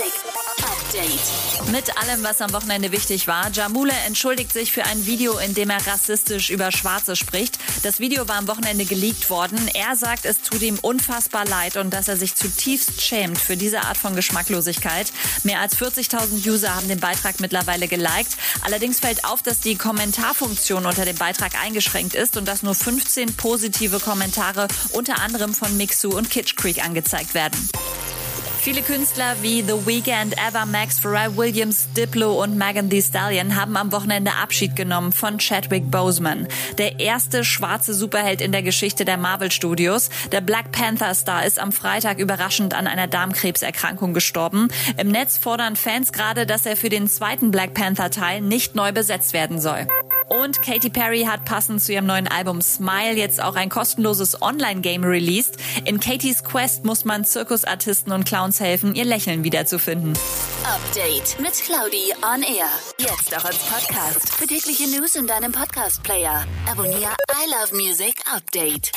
Update. Mit allem, was am Wochenende wichtig war. Jamule entschuldigt sich für ein Video, in dem er rassistisch über Schwarze spricht. Das Video war am Wochenende geleakt worden. Er sagt, es ihm unfassbar leid und dass er sich zutiefst schämt für diese Art von Geschmacklosigkeit. Mehr als 40.000 User haben den Beitrag mittlerweile geliked. Allerdings fällt auf, dass die Kommentarfunktion unter dem Beitrag eingeschränkt ist und dass nur 15 positive Kommentare unter anderem von Mixu und Kitsch Creek angezeigt werden. Viele Künstler wie The Weeknd, Eva Max, Pharrell Williams, Diplo und Megan Thee Stallion haben am Wochenende Abschied genommen von Chadwick Boseman, der erste schwarze Superheld in der Geschichte der Marvel Studios. Der Black Panther Star ist am Freitag überraschend an einer Darmkrebserkrankung gestorben. Im Netz fordern Fans gerade, dass er für den zweiten Black Panther Teil nicht neu besetzt werden soll. Und Katy Perry hat passend zu ihrem neuen Album Smile jetzt auch ein kostenloses Online-Game released. In Katys Quest muss man Zirkusartisten und Clowns helfen, ihr Lächeln wiederzufinden. Update mit Claudi on Air. Jetzt auch als Podcast. Für tägliche News in deinem Podcast-Player. Abonniere I Love Music Update.